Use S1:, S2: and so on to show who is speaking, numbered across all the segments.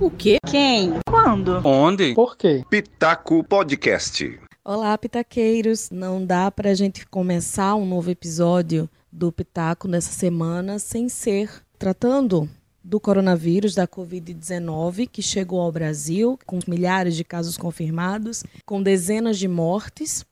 S1: O quê?
S2: Quem? Quando?
S3: Onde?
S4: Por quê?
S5: Pitaco Podcast.
S1: Olá, pitaqueiros! Não dá para a gente começar um novo episódio do Pitaco nessa semana sem ser tratando do coronavírus, da Covid-19, que chegou ao Brasil com milhares de casos confirmados, com dezenas de mortes.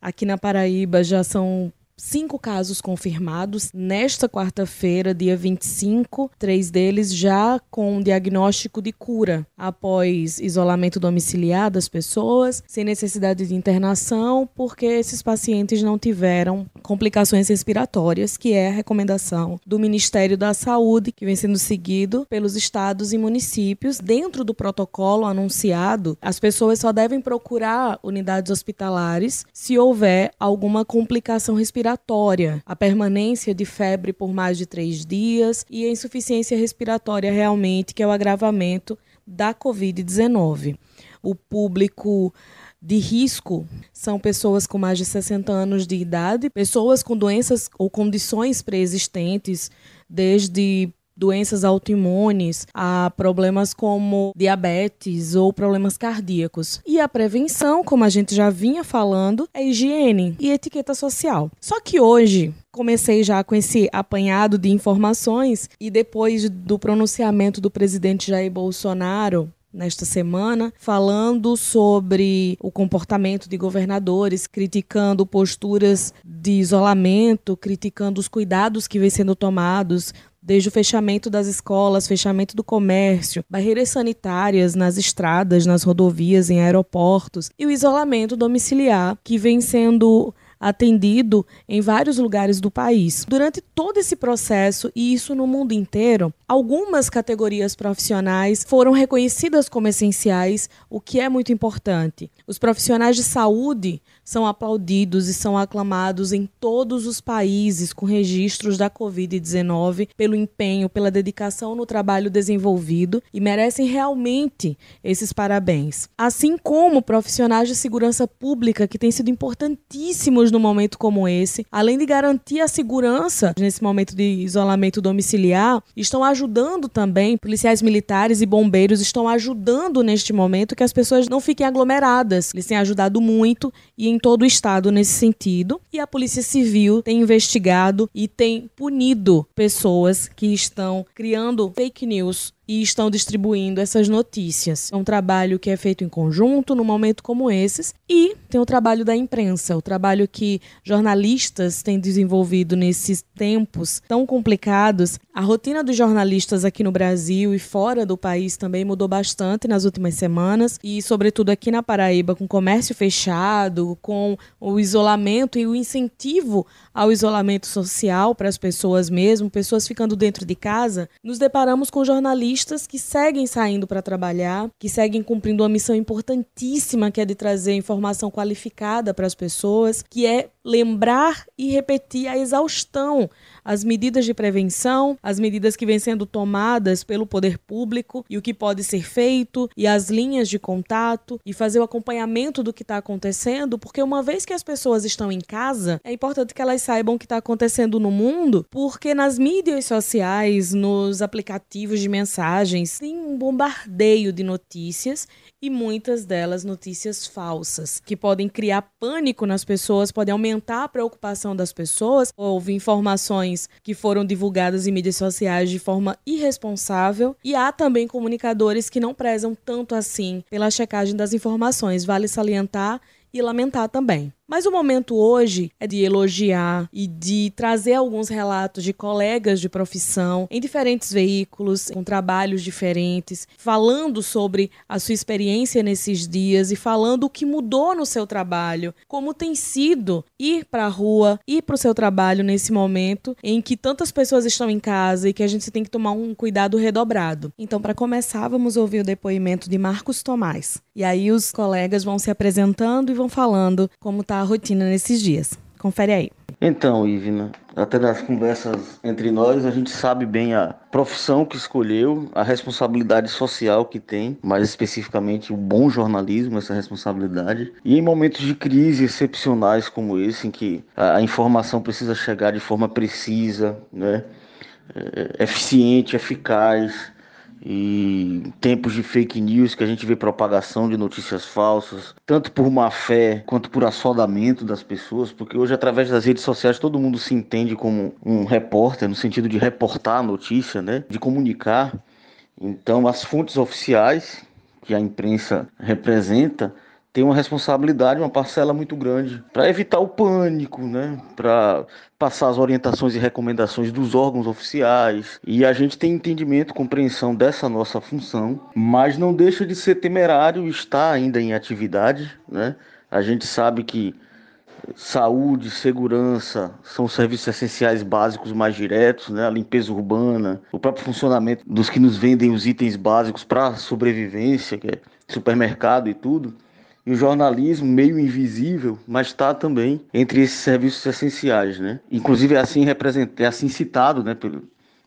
S1: Aqui na Paraíba já são cinco casos confirmados. Nesta quarta-feira, dia 25, três deles já com diagnóstico de cura, após isolamento domiciliar das pessoas, sem necessidade de internação, porque esses pacientes não tiveram complicações respiratórias, que é a recomendação do Ministério da Saúde, que vem sendo seguido pelos estados e municípios. Dentro do protocolo anunciado, as pessoas só devem procurar unidades hospitalares se houver alguma complicação respiratória respiratória, a permanência de febre por mais de três dias e a insuficiência respiratória realmente, que é o agravamento da Covid-19. O público de risco são pessoas com mais de 60 anos de idade, pessoas com doenças ou condições pré-existentes, desde doenças autoimunes, a problemas como diabetes ou problemas cardíacos. E a prevenção, como a gente já vinha falando, é higiene e etiqueta social. Só que hoje, comecei já com esse apanhado de informações e depois do pronunciamento do presidente Jair Bolsonaro nesta semana, falando sobre o comportamento de governadores, criticando posturas de isolamento, criticando os cuidados que vêm sendo tomados desde o fechamento das escolas, fechamento do comércio, barreiras sanitárias nas estradas, nas rodovias, em aeroportos e o isolamento domiciliar que vem sendo atendido em vários lugares do país. Durante todo esse processo, e isso no mundo inteiro, algumas categorias profissionais foram reconhecidas como essenciais, o que é muito importante. Os profissionais de saúde são aplaudidos e são aclamados em todos os países com registros da Covid-19 pelo empenho, pela dedicação no trabalho desenvolvido e merecem realmente esses parabéns. Assim como profissionais de segurança pública que têm sido importantíssimos no momento como esse, além de garantir a segurança nesse momento de isolamento domiciliar, estão ajudando também, policiais militares e bombeiros estão ajudando neste momento que as pessoas não fiquem aglomeradas. Eles têm ajudado muito e em todo o estado nesse sentido. E a Polícia Civil tem investigado e tem punido pessoas que estão criando fake news e estão distribuindo essas notícias. É um trabalho que é feito em conjunto num momento como esses e tem o trabalho da imprensa, o trabalho que jornalistas têm desenvolvido nesses tempos tão complicados. A rotina dos jornalistas aqui no Brasil e fora do país também mudou bastante nas últimas semanas e sobretudo aqui na Paraíba com o comércio fechado, com o isolamento e o incentivo ao isolamento social para as pessoas mesmo, pessoas ficando dentro de casa, nos deparamos com jornalistas jornalistas que seguem saindo para trabalhar, que seguem cumprindo uma missão importantíssima que é de trazer informação qualificada para as pessoas, que é lembrar e repetir a exaustão as medidas de prevenção, as medidas que vêm sendo tomadas pelo poder público e o que pode ser feito e as linhas de contato e fazer o acompanhamento do que está acontecendo, porque uma vez que as pessoas estão em casa, é importante que elas saibam o que está acontecendo no mundo, porque nas mídias sociais, nos aplicativos de mensagens, tem um bombardeio de notícias e muitas delas notícias falsas, que podem criar pânico nas pessoas, podem aumentar a preocupação das pessoas. Houve informações que foram divulgadas em mídias sociais de forma irresponsável e há também comunicadores que não prezam tanto assim pela checagem das informações. Vale salientar e lamentar também. Mas o momento hoje é de elogiar e de trazer alguns relatos de colegas de profissão em diferentes veículos, com trabalhos diferentes, falando sobre a sua experiência nesses dias e falando o que mudou no seu trabalho, como tem sido ir para a rua, ir para o seu trabalho nesse momento em que tantas pessoas estão em casa e que a gente tem que tomar um cuidado redobrado. Então, para começar, vamos ouvir o depoimento de Marcos Tomás. E aí os colegas vão se apresentando e vão falando como está a rotina nesses dias. Confere aí.
S6: Então, Ivna, até nas conversas entre nós, a gente sabe bem a profissão que escolheu, a responsabilidade social que tem, mais especificamente o bom jornalismo, essa responsabilidade. E em momentos de crise excepcionais como esse, em que a informação precisa chegar de forma precisa, né, é, eficiente, eficaz, e tempos de fake news que a gente vê propagação de notícias falsas, tanto por má fé quanto por assodamento das pessoas, porque hoje através das redes sociais todo mundo se entende como um repórter no sentido de reportar a notícia, né, de comunicar. Então as fontes oficiais que a imprensa representa tem uma responsabilidade, uma parcela muito grande para evitar o pânico, né? Para passar as orientações e recomendações dos órgãos oficiais. E a gente tem entendimento, compreensão dessa nossa função, mas não deixa de ser temerário estar ainda em atividade, né? A gente sabe que saúde, segurança são serviços essenciais básicos mais diretos, né? A limpeza urbana, o próprio funcionamento dos que nos vendem os itens básicos para sobrevivência, que é supermercado e tudo o jornalismo meio invisível, mas está também entre esses serviços essenciais, né? Inclusive é assim representado, é assim citado, né, pelo,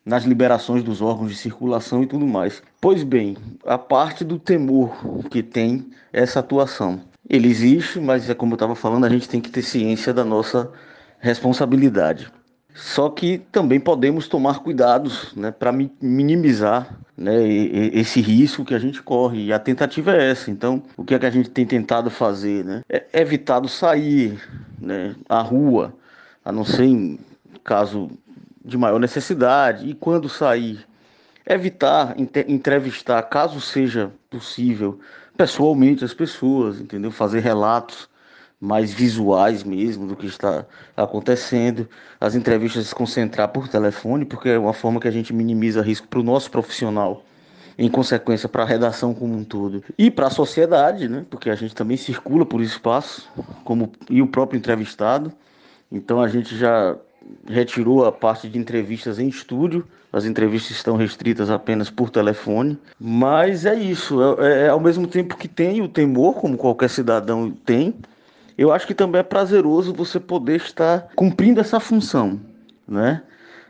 S6: nas liberações dos órgãos de circulação e tudo mais. Pois bem, a parte do temor que tem essa atuação, ele existe, mas é como eu estava falando, a gente tem que ter ciência da nossa responsabilidade. Só que também podemos tomar cuidados né, para minimizar né, esse risco que a gente corre. E a tentativa é essa. Então, o que é que a gente tem tentado fazer? Né? É evitado sair né, à rua, a não ser em caso de maior necessidade. E quando sair, evitar entrevistar, caso seja possível, pessoalmente as pessoas, entendeu? Fazer relatos mais visuais mesmo do que está acontecendo, as entrevistas se concentrar por telefone, porque é uma forma que a gente minimiza risco para o nosso profissional, em consequência para a redação como um todo e para a sociedade, né? Porque a gente também circula por espaço, como e o próprio entrevistado. Então a gente já retirou a parte de entrevistas em estúdio. As entrevistas estão restritas apenas por telefone. Mas é isso. É, é, ao mesmo tempo que tem o temor, como qualquer cidadão tem, eu acho que também é prazeroso você poder estar cumprindo essa função, né?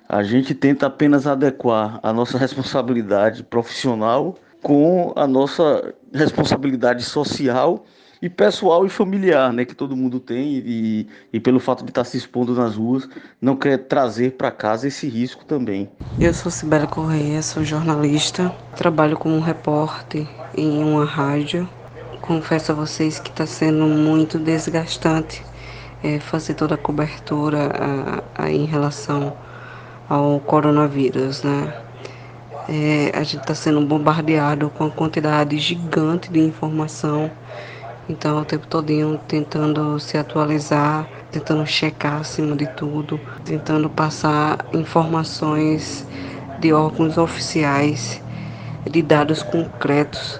S6: A gente tenta apenas adequar a nossa responsabilidade profissional com a nossa responsabilidade social e pessoal e familiar, né, que todo mundo tem e, e pelo fato de estar se expondo nas ruas, não quer trazer para casa esse risco também.
S2: Eu sou Sibela Correia, sou jornalista, trabalho como repórter em uma rádio confesso a vocês que está sendo muito desgastante é, fazer toda a cobertura a, a, em relação ao coronavírus, né? É, a gente está sendo bombardeado com uma quantidade gigante de informação, então o tempo todinho tentando se atualizar, tentando checar acima de tudo, tentando passar informações de órgãos oficiais, de dados concretos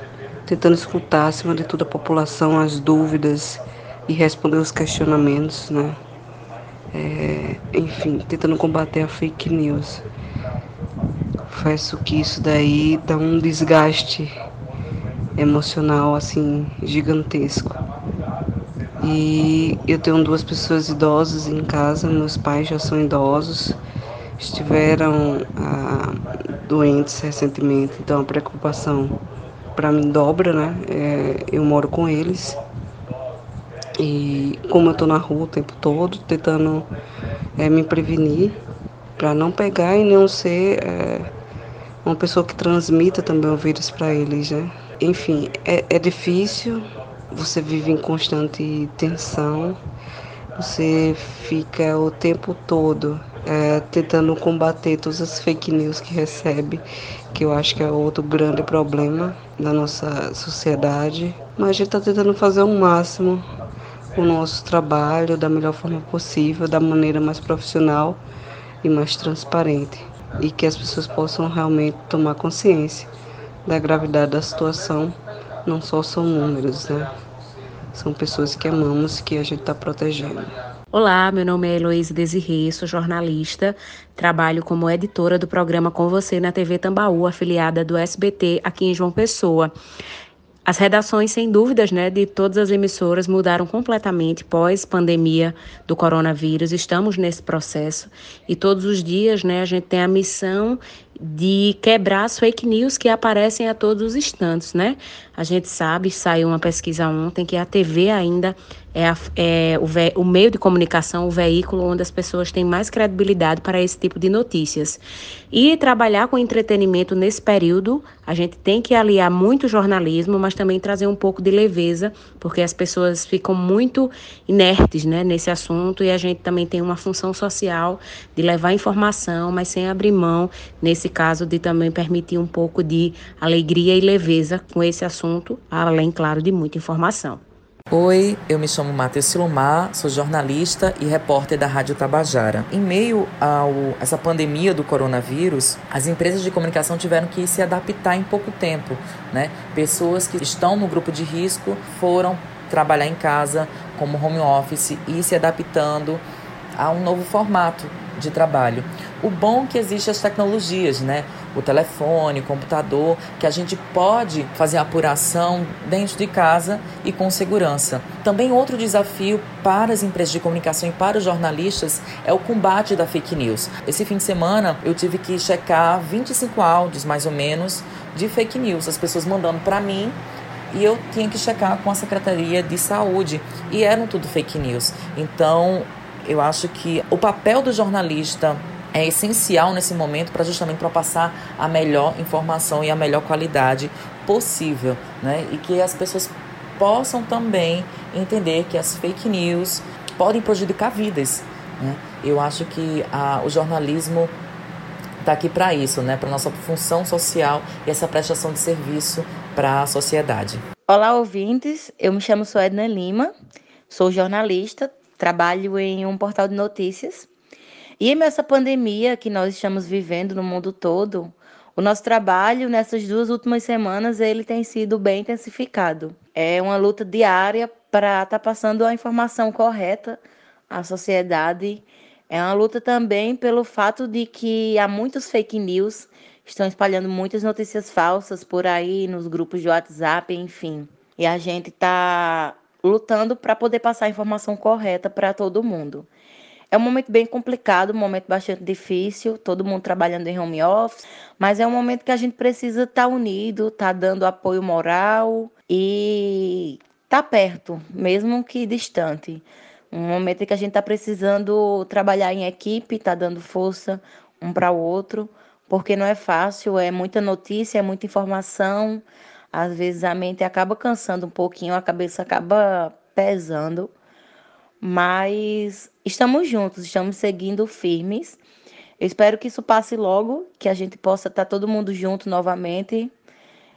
S2: tentando escutar, acima de tudo, a população, as dúvidas e responder os questionamentos, né? É, enfim, tentando combater a fake news. Confesso que isso daí dá um desgaste emocional assim gigantesco. E eu tenho duas pessoas idosas em casa, meus pais já são idosos, estiveram ah, doentes recentemente, então a preocupação para mim dobra, né? É, eu moro com eles. E como eu tô na rua o tempo todo, tentando é, me prevenir para não pegar e não ser é, uma pessoa que transmita também o vírus para eles, né? Enfim, é, é difícil, você vive em constante tensão, você fica o tempo todo é, tentando combater todas as fake news que recebe, que eu acho que é outro grande problema da nossa sociedade. Mas a gente está tentando fazer o máximo o nosso trabalho da melhor forma possível, da maneira mais profissional e mais transparente. E que as pessoas possam realmente tomar consciência da gravidade da situação. Não só são números, né? São pessoas que amamos que a gente está protegendo.
S3: Olá, meu nome é Heloísa Desirê, sou jornalista, trabalho como editora do programa Com Você na TV Tambaú, afiliada do SBT aqui em João Pessoa. As redações, sem dúvidas, né, de todas as emissoras mudaram completamente pós-pandemia do coronavírus. Estamos nesse processo e todos os dias, né, a gente tem a missão de quebrar as fake news que aparecem a todos os instantes, né? A gente sabe, saiu uma pesquisa ontem, que a TV ainda é, a, é o, o, meio de comunicação, o veículo onde as pessoas têm mais credibilidade para esse tipo de notícias. E trabalhar com entretenimento nesse período, a gente tem que aliar muito jornalismo, mas também trazer um pouco de leveza, porque as pessoas ficam muito inertes né, nesse assunto e a gente também tem uma função social de levar informação, mas sem abrir mão, nesse caso, de também permitir um pouco de alegria e leveza com esse assunto, além, claro, de muita informação.
S4: Oi, eu me chamo Matheus Silomar, sou jornalista e repórter da Rádio Tabajara. Em meio a essa pandemia do coronavírus, as empresas de comunicação tiveram que se adaptar em pouco tempo, né? Pessoas que estão no grupo de risco foram trabalhar em casa como home office e se adaptando a um novo formato de trabalho. O bom é que existem as tecnologias, né? O telefone, o computador, que a gente pode fazer apuração dentro de casa e com segurança. Também outro desafio para as empresas de comunicação e para os jornalistas é o combate da fake news. Esse fim de semana eu tive que checar 25 áudios, mais ou menos, de fake news. As pessoas mandando para mim e eu tinha que checar com a Secretaria de Saúde e eram tudo fake news. Então, eu acho que o papel do jornalista é essencial nesse momento para justamente para passar a melhor informação e a melhor qualidade possível, né? E que as pessoas possam também entender que as fake news podem prejudicar vidas. Né? Eu acho que a, o jornalismo está aqui para isso, né? Para nossa função social e essa prestação de serviço para a sociedade.
S7: Olá, ouvintes. Eu me chamo Suedna Lima, sou jornalista, trabalho em um portal de notícias. E nessa pandemia que nós estamos vivendo no mundo todo, o nosso trabalho nessas duas últimas semanas ele tem sido bem intensificado. É uma luta diária para estar tá passando a informação correta à sociedade. É uma luta também pelo fato de que há muitos fake news, estão espalhando muitas notícias falsas por aí nos grupos de WhatsApp, enfim. E a gente está lutando para poder passar a informação correta para todo mundo. É um momento bem complicado, um momento bastante difícil, todo mundo trabalhando em home office, mas é um momento que a gente precisa estar tá unido, estar tá dando apoio moral e estar tá perto, mesmo que distante. Um momento em que a gente está precisando trabalhar em equipe, estar tá dando força um para o outro, porque não é fácil, é muita notícia, é muita informação, às vezes a mente acaba cansando um pouquinho, a cabeça acaba pesando, mas estamos juntos, estamos seguindo firmes. Eu espero que isso passe logo, que a gente possa estar todo mundo junto novamente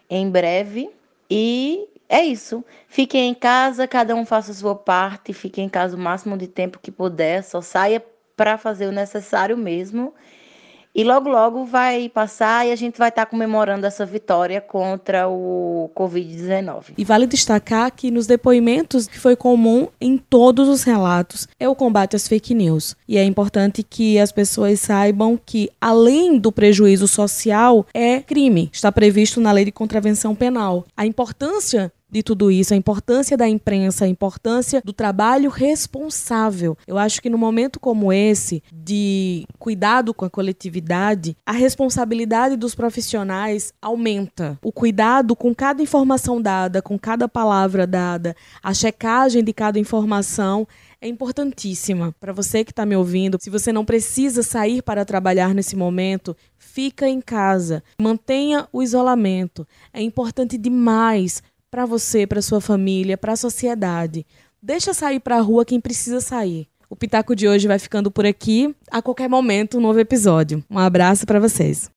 S7: em breve. E é isso. Fiquem em casa, cada um faça a sua parte, fiquem em casa o máximo de tempo que puder, só saia para fazer o necessário mesmo e logo, logo vai passar e a gente vai estar comemorando essa vitória contra o Covid-19.
S1: E vale destacar que nos depoimentos que foi comum em todos os relatos é o combate às fake news. E é importante que as pessoas saibam que, além do prejuízo social, é crime. Está previsto na lei de contravenção penal. A importância de tudo isso, a importância da imprensa, a importância do trabalho responsável. Eu acho que no momento como esse, de cuidado com a coletividade, a responsabilidade dos profissionais aumenta. O cuidado com cada informação dada, com cada palavra dada, a checagem de cada informação é importantíssima. Para você que está me ouvindo, se você não precisa sair para trabalhar nesse momento, fica em casa. Mantenha o isolamento. É importante demais para você, para sua família, para a sociedade. Deixa sair para a rua quem precisa sair. O Pitaco de hoje vai ficando por aqui. A qualquer momento, um novo episódio. Um abraço para vocês.